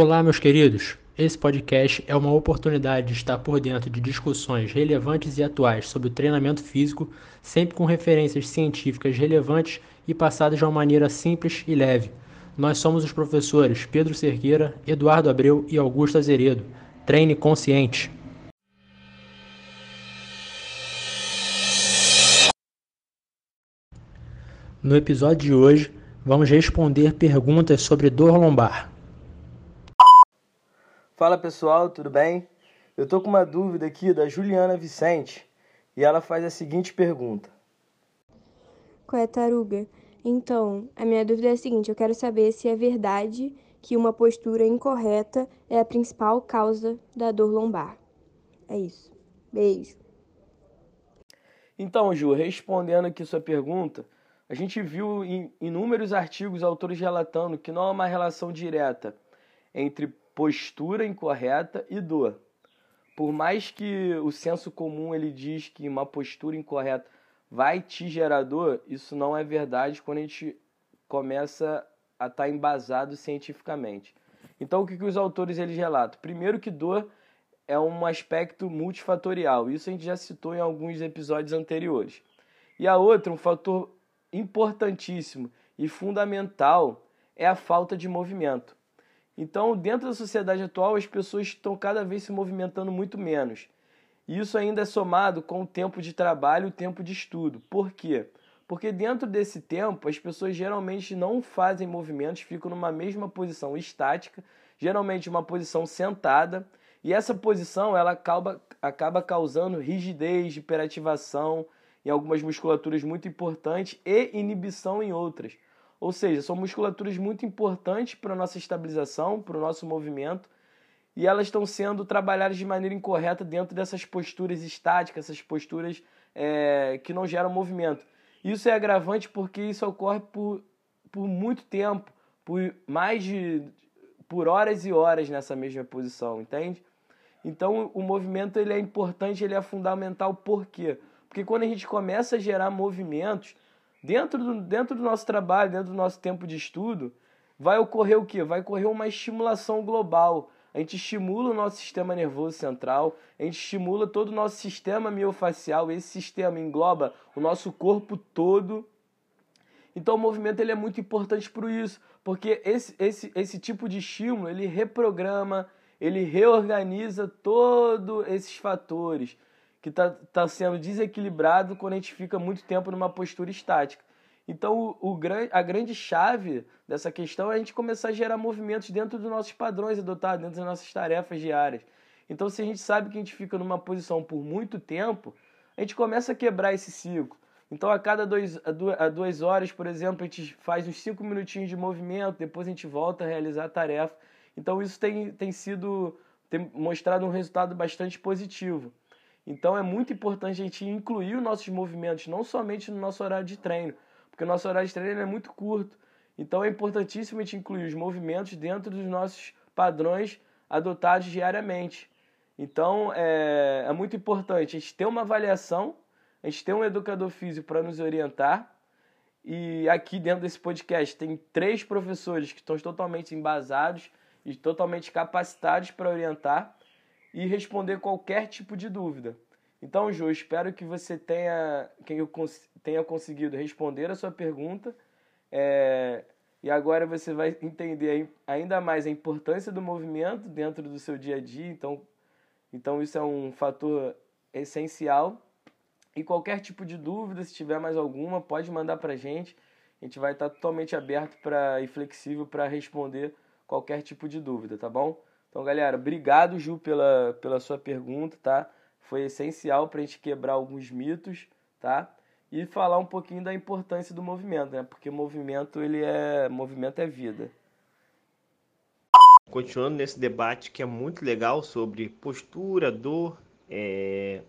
Olá, meus queridos. Esse podcast é uma oportunidade de estar por dentro de discussões relevantes e atuais sobre o treinamento físico, sempre com referências científicas relevantes e passadas de uma maneira simples e leve. Nós somos os professores Pedro Cerqueira, Eduardo Abreu e Augusto Azeredo. Treine consciente. No episódio de hoje, vamos responder perguntas sobre dor lombar. Fala pessoal, tudo bem? Eu tô com uma dúvida aqui da Juliana Vicente e ela faz a seguinte pergunta: Qual é taruga? Então, a minha dúvida é a seguinte: eu quero saber se é verdade que uma postura incorreta é a principal causa da dor lombar. É isso. Beijo. Então, Ju, respondendo aqui sua pergunta, a gente viu em inúmeros artigos autores relatando que não há uma relação direta entre postura incorreta e dor. Por mais que o senso comum ele diz que uma postura incorreta vai te gerar dor, isso não é verdade quando a gente começa a estar tá embasado cientificamente. Então, o que, que os autores eles relatam? Primeiro que dor é um aspecto multifatorial. Isso a gente já citou em alguns episódios anteriores. E a outra, um fator importantíssimo e fundamental, é a falta de movimento. Então, dentro da sociedade atual, as pessoas estão cada vez se movimentando muito menos. E isso ainda é somado com o tempo de trabalho e o tempo de estudo. Por quê? Porque dentro desse tempo, as pessoas geralmente não fazem movimentos, ficam numa mesma posição estática, geralmente uma posição sentada, e essa posição ela acaba, acaba causando rigidez, hiperativação em algumas musculaturas muito importantes e inibição em outras. Ou seja, são musculaturas muito importantes para a nossa estabilização, para o nosso movimento, e elas estão sendo trabalhadas de maneira incorreta dentro dessas posturas estáticas, essas posturas é, que não geram movimento. Isso é agravante porque isso ocorre por, por muito tempo, por mais de por horas e horas nessa mesma posição, entende? Então o movimento ele é importante, ele é fundamental, por quê? Porque quando a gente começa a gerar movimentos, Dentro do, dentro do nosso trabalho, dentro do nosso tempo de estudo, vai ocorrer o quê? Vai ocorrer uma estimulação global. A gente estimula o nosso sistema nervoso central, a gente estimula todo o nosso sistema miofacial, esse sistema engloba o nosso corpo todo. Então o movimento ele é muito importante por isso, porque esse, esse, esse tipo de estímulo ele reprograma, ele reorganiza todos esses fatores que está tá sendo desequilibrado quando a gente fica muito tempo numa postura estática. Então, o, o, a grande chave dessa questão é a gente começar a gerar movimentos dentro dos nossos padrões adotados, dentro das nossas tarefas diárias. Então, se a gente sabe que a gente fica numa posição por muito tempo, a gente começa a quebrar esse ciclo. Então, a cada dois, a duas horas, por exemplo, a gente faz uns cinco minutinhos de movimento, depois a gente volta a realizar a tarefa. Então, isso tem, tem sido tem mostrado um resultado bastante positivo. Então é muito importante a gente incluir os nossos movimentos, não somente no nosso horário de treino, porque o nosso horário de treino é muito curto. Então é importantíssimo a gente incluir os movimentos dentro dos nossos padrões adotados diariamente. Então é, é muito importante a gente ter uma avaliação, a gente ter um educador físico para nos orientar. E aqui dentro desse podcast tem três professores que estão totalmente embasados e totalmente capacitados para orientar e responder qualquer tipo de dúvida. Então, Ju, espero que você tenha, que eu tenha conseguido responder a sua pergunta. É, e agora você vai entender ainda mais a importância do movimento dentro do seu dia a dia. Então, então isso é um fator essencial. E qualquer tipo de dúvida, se tiver mais alguma, pode mandar para a gente. A gente vai estar totalmente aberto pra, e flexível para responder qualquer tipo de dúvida, tá bom? Então, galera, obrigado, Ju, pela, pela sua pergunta, tá? Foi essencial para a gente quebrar alguns mitos, tá? E falar um pouquinho da importância do movimento, né? Porque movimento, ele é... Movimento é vida. Continuando nesse debate que é muito legal sobre postura, dor, é...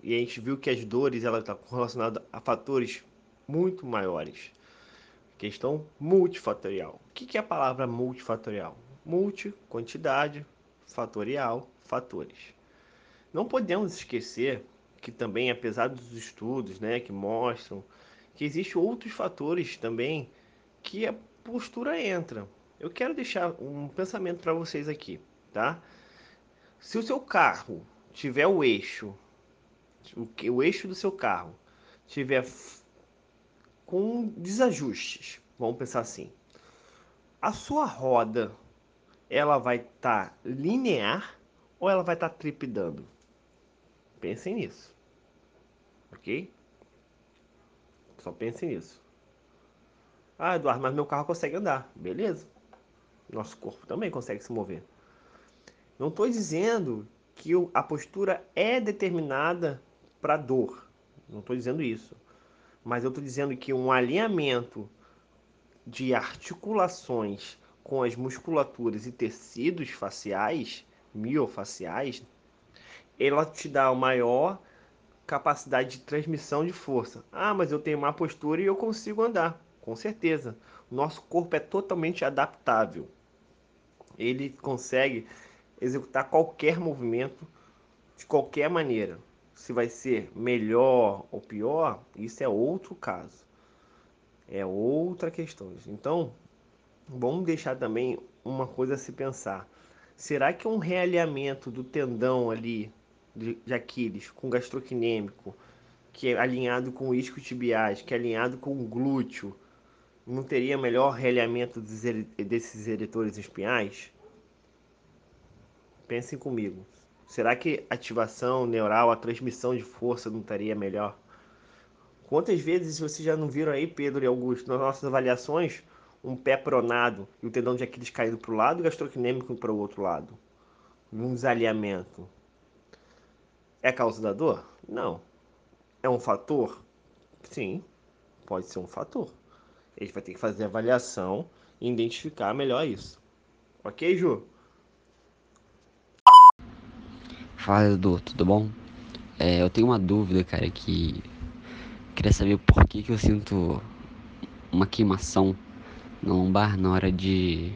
e a gente viu que as dores ela está relacionada a fatores muito maiores. Questão multifatorial. O que é a palavra multifatorial? Multi, quantidade, fatorial, fatores. Não podemos esquecer que também, apesar dos estudos né, que mostram que existem outros fatores também que a postura entra. Eu quero deixar um pensamento para vocês aqui, tá? Se o seu carro tiver o eixo, o, o eixo do seu carro tiver com desajustes, vamos pensar assim, a sua roda ela vai estar tá linear ou ela vai estar tá tripidando? Pensem nisso, ok? Só pensem nisso. Ah, Eduardo, mas meu carro consegue andar. Beleza. Nosso corpo também consegue se mover. Não estou dizendo que a postura é determinada para dor. Não estou dizendo isso. Mas eu estou dizendo que um alinhamento de articulações com as musculaturas e tecidos faciais, miofaciais, ela te dá maior capacidade de transmissão de força. Ah, mas eu tenho má postura e eu consigo andar. Com certeza. Nosso corpo é totalmente adaptável. Ele consegue executar qualquer movimento de qualquer maneira. Se vai ser melhor ou pior, isso é outro caso. É outra questão. Então, vamos deixar também uma coisa a se pensar. Será que um realinhamento do tendão ali de, Aquiles com gastrocnêmico, que é alinhado com o isquiotibiais, que é alinhado com o glúteo, não teria melhor realinhamento desses eretores espinhais? Pensem comigo. Será que ativação neural, a transmissão de força não estaria melhor? Quantas vezes vocês já não viram aí, Pedro e Augusto, nas nossas avaliações, um pé pronado e o tendão de Aquiles caindo para o lado e o gastrocnêmico para o outro lado? Um desalinhamento. É causa da dor? Não. É um fator? Sim, pode ser um fator. A gente vai ter que fazer avaliação e identificar melhor isso. Ok, Ju? Fala, Edu, tudo bom? É, eu tenho uma dúvida, cara, que queria saber por que, que eu sinto uma queimação na lombar na hora de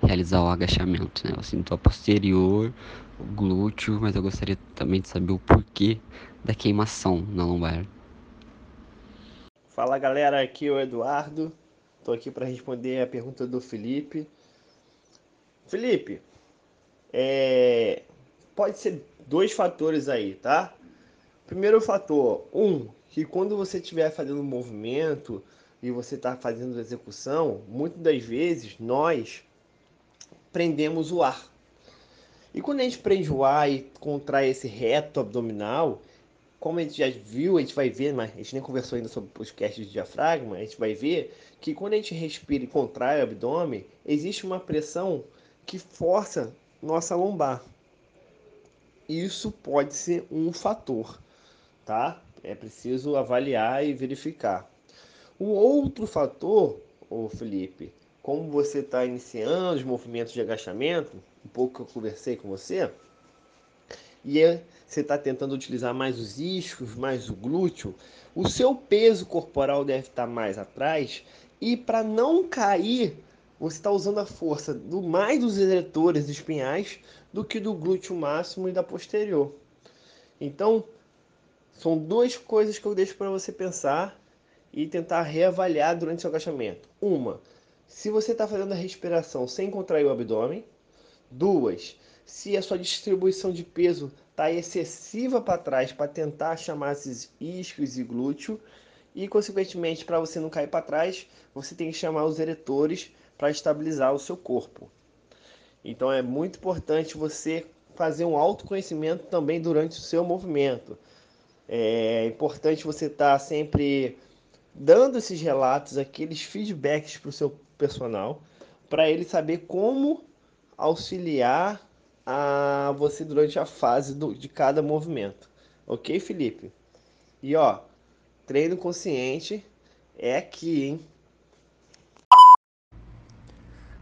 realizar o agachamento, né? Eu sinto a posterior, o glúteo, mas eu gostaria também de saber o porquê da queimação na lombar. Fala galera, aqui é o Eduardo. Estou aqui para responder a pergunta do Felipe. Felipe, é... pode ser dois fatores aí, tá? Primeiro fator, um, que quando você estiver fazendo um movimento e você está fazendo execução, muitas das vezes nós prendemos o ar. E quando a gente prende o ar e contrai esse reto abdominal, como a gente já viu, a gente vai ver, mas a gente nem conversou ainda sobre os castes de diafragma, a gente vai ver que quando a gente respira e contrai o abdômen, existe uma pressão que força nossa lombar. Isso pode ser um fator, tá? É preciso avaliar e verificar. O outro fator, o Felipe, como você está iniciando os movimentos de agachamento, um pouco que eu conversei com você, e é, você está tentando utilizar mais os iscos, mais o glúteo, o seu peso corporal deve estar tá mais atrás, e para não cair, você está usando a força do mais dos eretores espinhais do que do glúteo máximo e da posterior. Então, são duas coisas que eu deixo para você pensar e tentar reavaliar durante seu agachamento. Uma, se você está fazendo a respiração sem contrair o abdômen. Duas, se a sua distribuição de peso está excessiva para trás para tentar chamar esses isquios e glúteo. E, consequentemente, para você não cair para trás, você tem que chamar os eretores para estabilizar o seu corpo. Então, é muito importante você fazer um autoconhecimento também durante o seu movimento. É importante você estar tá sempre dando esses relatos, aqueles feedbacks para o seu personal, para ele saber como auxiliar a você durante a fase do, de cada movimento. Ok, Felipe? E ó, treino consciente é aqui, hein?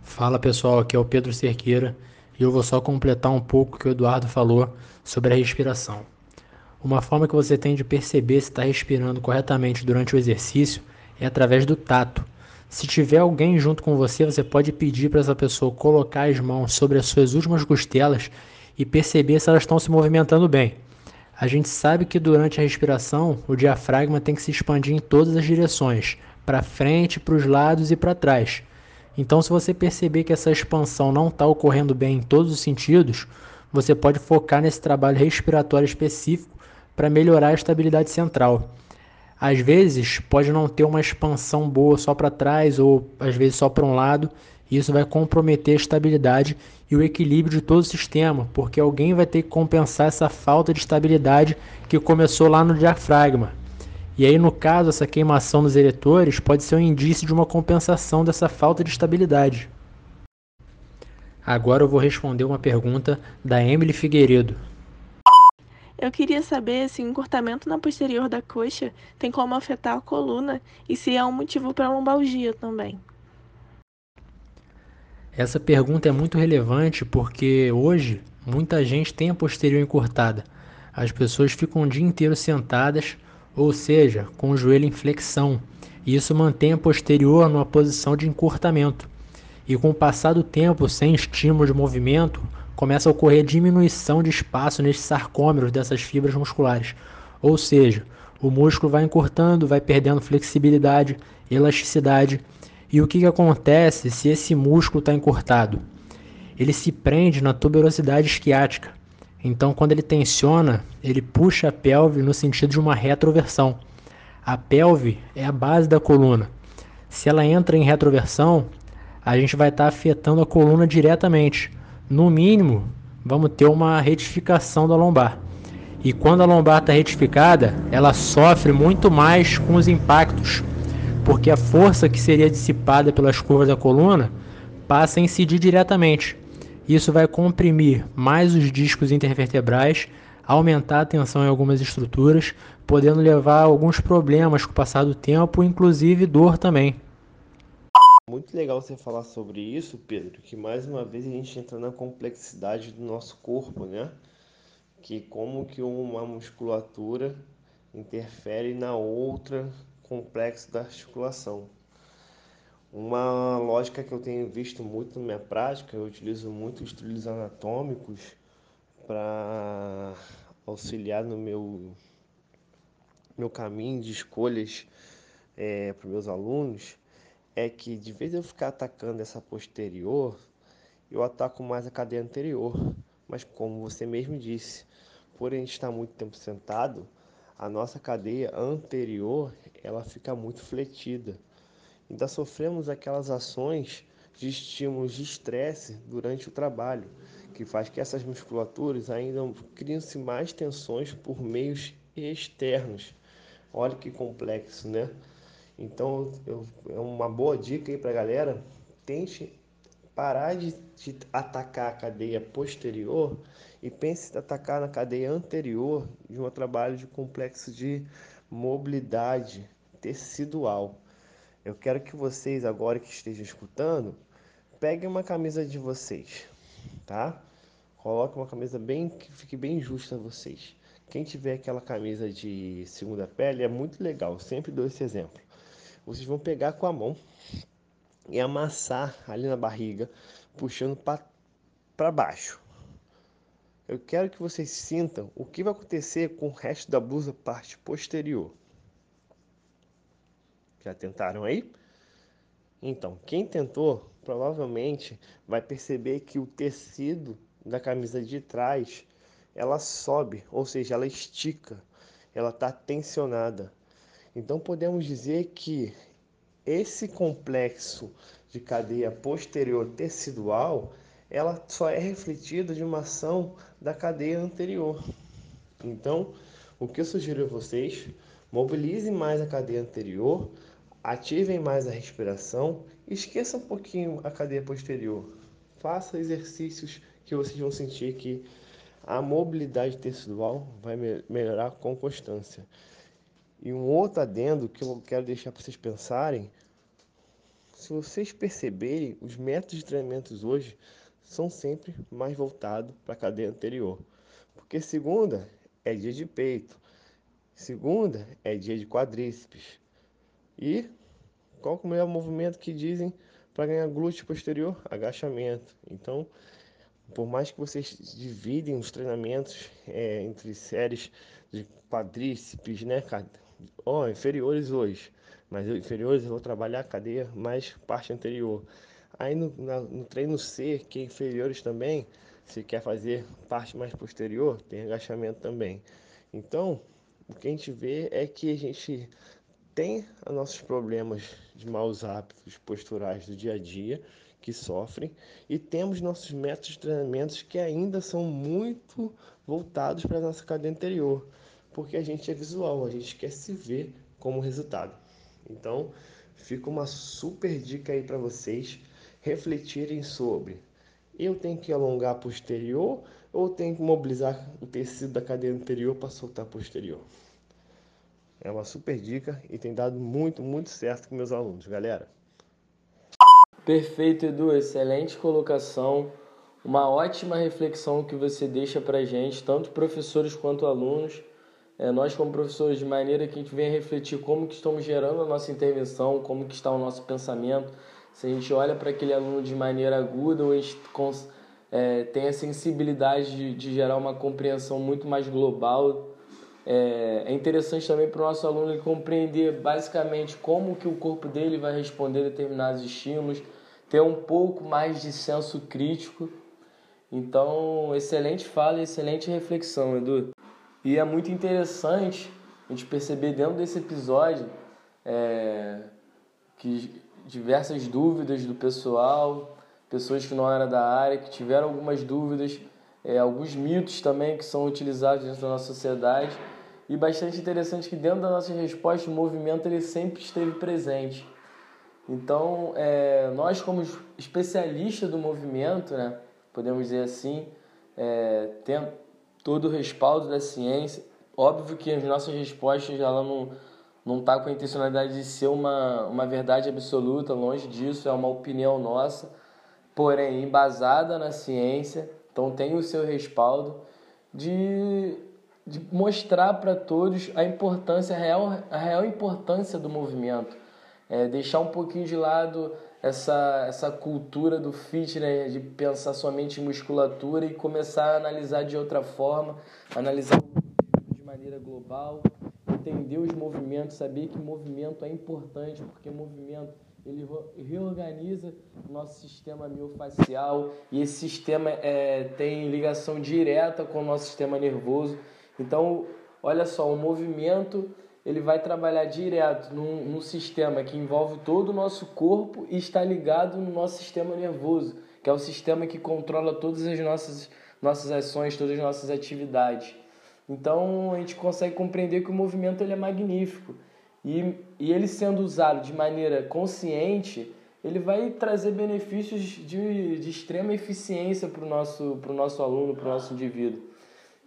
Fala pessoal, aqui é o Pedro Cerqueira e eu vou só completar um pouco o que o Eduardo falou sobre a respiração. Uma forma que você tem de perceber se está respirando corretamente durante o exercício é através do tato. Se tiver alguém junto com você, você pode pedir para essa pessoa colocar as mãos sobre as suas últimas costelas e perceber se elas estão se movimentando bem. A gente sabe que durante a respiração o diafragma tem que se expandir em todas as direções, para frente, para os lados e para trás. Então, se você perceber que essa expansão não está ocorrendo bem em todos os sentidos, você pode focar nesse trabalho respiratório específico para melhorar a estabilidade central. Às vezes, pode não ter uma expansão boa só para trás ou às vezes só para um lado, e isso vai comprometer a estabilidade e o equilíbrio de todo o sistema, porque alguém vai ter que compensar essa falta de estabilidade que começou lá no diafragma. E aí, no caso, essa queimação dos eletores pode ser um indício de uma compensação dessa falta de estabilidade. Agora eu vou responder uma pergunta da Emily Figueiredo. Eu queria saber se o encurtamento na posterior da coxa tem como afetar a coluna e se é um motivo para lombalgia também. Essa pergunta é muito relevante porque hoje muita gente tem a posterior encurtada. As pessoas ficam o dia inteiro sentadas ou seja, com o joelho em flexão. E isso mantém a posterior numa posição de encurtamento. E com o passar do tempo, sem estímulo de movimento, começa a ocorrer diminuição de espaço nesses sarcômeros dessas fibras musculares. Ou seja, o músculo vai encurtando, vai perdendo flexibilidade, elasticidade. E o que, que acontece se esse músculo está encurtado? Ele se prende na tuberosidade esquiática, então, quando ele tensiona, ele puxa a pelve no sentido de uma retroversão. A pelve é a base da coluna. Se ela entra em retroversão, a gente vai estar tá afetando a coluna diretamente. No mínimo, vamos ter uma retificação da lombar. E quando a lombar está retificada, ela sofre muito mais com os impactos, porque a força que seria dissipada pelas curvas da coluna passa a incidir diretamente. Isso vai comprimir mais os discos intervertebrais, aumentar a tensão em algumas estruturas, podendo levar a alguns problemas com o passar do tempo, inclusive dor também. Muito legal você falar sobre isso, Pedro, que mais uma vez a gente entra na complexidade do nosso corpo, né? Que como que uma musculatura interfere na outra complexo da articulação. Uma lógica que eu tenho visto muito na minha prática, eu utilizo muito estudos anatômicos para auxiliar no meu, meu caminho de escolhas é, para meus alunos, é que de vez eu ficar atacando essa posterior, eu ataco mais a cadeia anterior. Mas como você mesmo disse, por a gente estar muito tempo sentado, a nossa cadeia anterior ela fica muito fletida ainda sofremos aquelas ações de estímulos de estresse durante o trabalho, que faz que essas musculaturas ainda criem-se mais tensões por meios externos. Olha que complexo, né? Então, eu, é uma boa dica aí para a galera, tente parar de, de, atacar a cadeia posterior e pense em atacar na cadeia anterior de um trabalho de complexo de mobilidade tecidual. Eu quero que vocês, agora que estejam escutando, peguem uma camisa de vocês, tá? Coloque uma camisa bem que fique bem justa a vocês. Quem tiver aquela camisa de segunda pele é muito legal, sempre dou esse exemplo. Vocês vão pegar com a mão e amassar ali na barriga, puxando para baixo. Eu quero que vocês sintam o que vai acontecer com o resto da blusa parte posterior. Já tentaram aí? Então, quem tentou provavelmente vai perceber que o tecido da camisa de trás ela sobe, ou seja, ela estica, ela está tensionada. Então podemos dizer que esse complexo de cadeia posterior tecidual ela só é refletida de uma ação da cadeia anterior. Então, o que eu sugiro a vocês, mobilize mais a cadeia anterior Ativem mais a respiração esqueça um pouquinho a cadeia posterior. Faça exercícios que vocês vão sentir que a mobilidade tecidual vai melhorar com constância. E um outro adendo que eu quero deixar para vocês pensarem, se vocês perceberem, os métodos de treinamentos hoje são sempre mais voltados para a cadeia anterior. Porque segunda é dia de peito, segunda é dia de quadríceps, e qual é o movimento que dizem para ganhar glúteo posterior? Agachamento. Então, por mais que vocês dividem os treinamentos é, entre séries de quadríceps, né, ó, inferiores hoje, mas inferiores eu vou trabalhar a cadeia mais parte anterior. Aí no, na, no treino C, que é inferiores também, se quer fazer parte mais posterior, tem agachamento também. Então, o que a gente vê é que a gente tem os nossos problemas de maus hábitos posturais do dia a dia que sofrem e temos nossos métodos de treinamentos que ainda são muito voltados para a nossa cadeia anterior, porque a gente é visual, a gente quer se ver como resultado. Então, fica uma super dica aí para vocês refletirem sobre eu tenho que alongar posterior ou tenho que mobilizar o tecido da cadeia anterior para soltar posterior. É uma super dica e tem dado muito, muito certo com meus alunos, galera. Perfeito, Edu. Excelente colocação. Uma ótima reflexão que você deixa para gente, tanto professores quanto alunos. É, nós, como professores, de maneira que a gente venha refletir como que estamos gerando a nossa intervenção, como que está o nosso pensamento. Se a gente olha para aquele aluno de maneira aguda ou a gente é, tem a sensibilidade de, de gerar uma compreensão muito mais global é, é interessante também para o nosso aluno ele compreender basicamente como que o corpo dele vai responder a determinados estímulos, ter um pouco mais de senso crítico. Então, excelente fala excelente reflexão, Edu. E é muito interessante a gente perceber dentro desse episódio é, que diversas dúvidas do pessoal, pessoas que não eram da área, que tiveram algumas dúvidas, é, alguns mitos também que são utilizados dentro da nossa sociedade. E bastante interessante que dentro da nossa resposta o movimento ele sempre esteve presente. Então, é, nós como especialistas do movimento, né, podemos dizer assim, é, tem todo o respaldo da ciência. Óbvio que as nossas respostas ela não não está com a intencionalidade de ser uma, uma verdade absoluta, longe disso, é uma opinião nossa, porém embasada na ciência, então tem o seu respaldo de de mostrar para todos a importância, a real, a real importância do movimento. É, deixar um pouquinho de lado essa, essa cultura do fitness, de pensar somente em musculatura e começar a analisar de outra forma, analisar de maneira global, entender os movimentos, saber que movimento é importante, porque movimento ele reorganiza o nosso sistema miofacial e esse sistema é, tem ligação direta com o nosso sistema nervoso. Então, olha só, o movimento ele vai trabalhar direto num, num sistema que envolve todo o nosso corpo e está ligado no nosso sistema nervoso, que é o sistema que controla todas as nossas, nossas ações, todas as nossas atividades. Então, a gente consegue compreender que o movimento ele é magnífico. E, e ele sendo usado de maneira consciente, ele vai trazer benefícios de, de extrema eficiência para o nosso, nosso aluno, para o nosso indivíduo.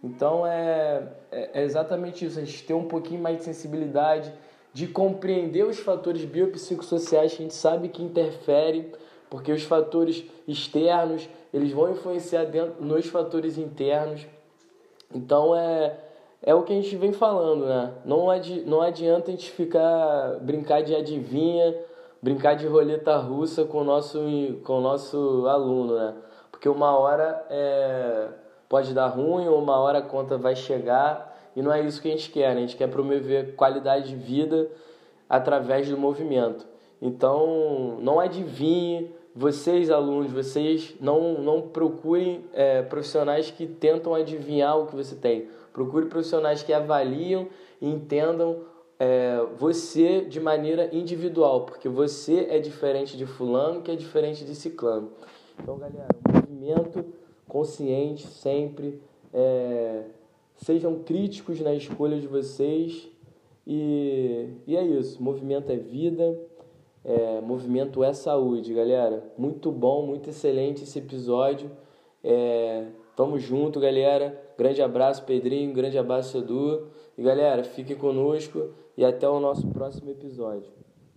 Então é, é, é exatamente isso, a gente ter um pouquinho mais de sensibilidade, de compreender os fatores biopsicossociais que a gente sabe que interferem, porque os fatores externos eles vão influenciar dentro, nos fatores internos. Então é, é o que a gente vem falando, né? Não, adi, não adianta a gente ficar brincar de adivinha, brincar de roleta russa com o nosso, com o nosso aluno, né? Porque uma hora é pode dar ruim ou uma hora a conta vai chegar e não é isso que a gente quer, né? a gente quer promover qualidade de vida através do movimento. Então, não adivinhe, vocês alunos, vocês não, não procurem é, profissionais que tentam adivinhar o que você tem. Procure profissionais que avaliam e entendam é, você de maneira individual, porque você é diferente de fulano, que é diferente de ciclano. Então, galera, o movimento consciente sempre. É, sejam críticos na escolha de vocês. E, e é isso. Movimento é vida. É, movimento é saúde, galera. Muito bom, muito excelente esse episódio. É, tamo junto, galera. Grande abraço, Pedrinho. Grande abraço, Edu. E galera, fiquem conosco e até o nosso próximo episódio.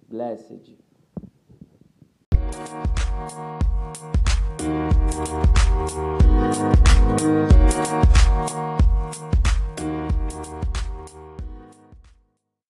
Blessed.